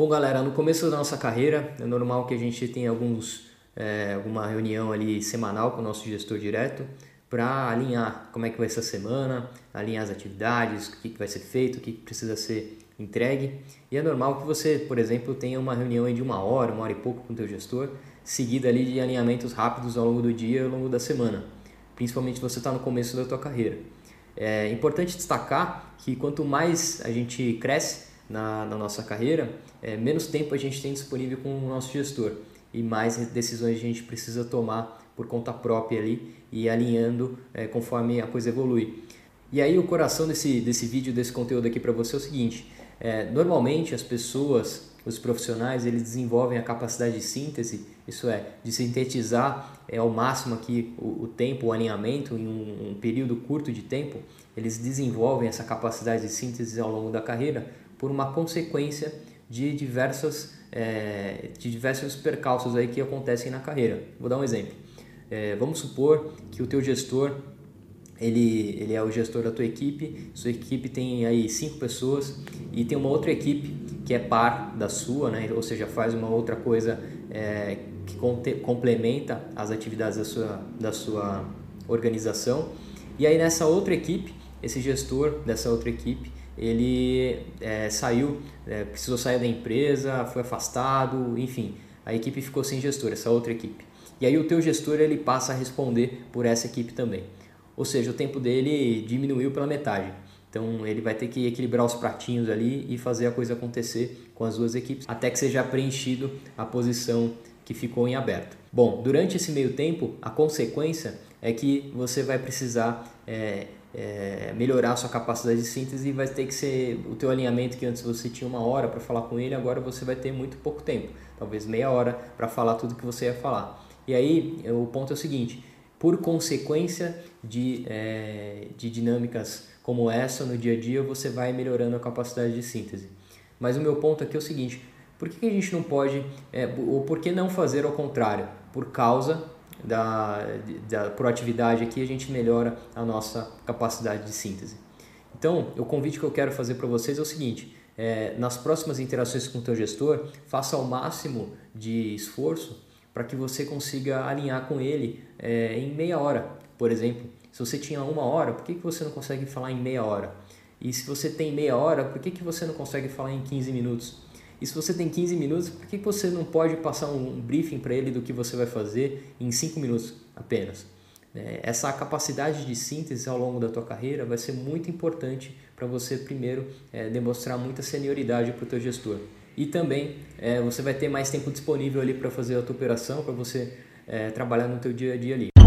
Bom, galera, no começo da nossa carreira é normal que a gente tenha alguns, é, alguma reunião ali semanal com o nosso gestor direto para alinhar como é que vai ser a semana, alinhar as atividades, o que, que vai ser feito, o que, que precisa ser entregue. E é normal que você, por exemplo, tenha uma reunião de uma hora, uma hora e pouco com o teu gestor, seguida ali de alinhamentos rápidos ao longo do dia, ao longo da semana, principalmente se você está no começo da tua carreira. É importante destacar que quanto mais a gente cresce na, na nossa carreira, é, menos tempo a gente tem disponível com o nosso gestor e mais decisões a gente precisa tomar por conta própria ali e alinhando é, conforme a coisa evolui. E aí o coração desse, desse vídeo, desse conteúdo aqui para você é o seguinte, é, normalmente as pessoas os profissionais eles desenvolvem a capacidade de síntese, isso é, de sintetizar é, ao máximo aqui o, o tempo, o alinhamento em um, um, período curto de tempo, eles desenvolvem essa capacidade de síntese ao longo da carreira por uma consequência de diversas é, de diversos percalços aí que acontecem na carreira. Vou dar um exemplo. É, vamos supor que o teu gestor ele, ele é o gestor da tua equipe, sua equipe tem aí cinco pessoas e tem uma outra equipe que é par da sua, né? ou seja, faz uma outra coisa é, que complementa as atividades da sua, da sua organização. E aí nessa outra equipe, esse gestor dessa outra equipe, ele é, saiu, é, precisou sair da empresa, foi afastado, enfim, a equipe ficou sem gestor, essa outra equipe. E aí o teu gestor ele passa a responder por essa equipe também. Ou seja, o tempo dele diminuiu pela metade. Então ele vai ter que equilibrar os pratinhos ali e fazer a coisa acontecer com as duas equipes até que seja preenchido a posição que ficou em aberto. Bom, durante esse meio tempo, a consequência é que você vai precisar é, é, melhorar a sua capacidade de síntese e vai ter que ser o teu alinhamento que antes você tinha uma hora para falar com ele, agora você vai ter muito pouco tempo, talvez meia hora para falar tudo que você ia falar. E aí o ponto é o seguinte: por consequência de, é, de dinâmicas como essa no dia a dia, você vai melhorando a capacidade de síntese. Mas o meu ponto aqui é o seguinte: por que a gente não pode, é, ou por que não fazer ao contrário? Por causa da, da proatividade aqui, a gente melhora a nossa capacidade de síntese. Então, o convite que eu quero fazer para vocês é o seguinte: é, nas próximas interações com o teu gestor, faça o máximo de esforço para que você consiga alinhar com ele é, em meia hora, por exemplo. Se você tinha uma hora, por que, que você não consegue falar em meia hora? E se você tem meia hora, por que, que você não consegue falar em 15 minutos? E se você tem 15 minutos, por que, você não pode passar um briefing para ele do que você vai fazer em 5 minutos apenas? É, essa capacidade de síntese ao longo da tua carreira vai ser muito importante para você primeiro é, demonstrar muita senioridade para o teu gestor e também é, você vai ter mais tempo disponível ali para fazer a tua operação, para você é, trabalhar no teu dia a dia ali.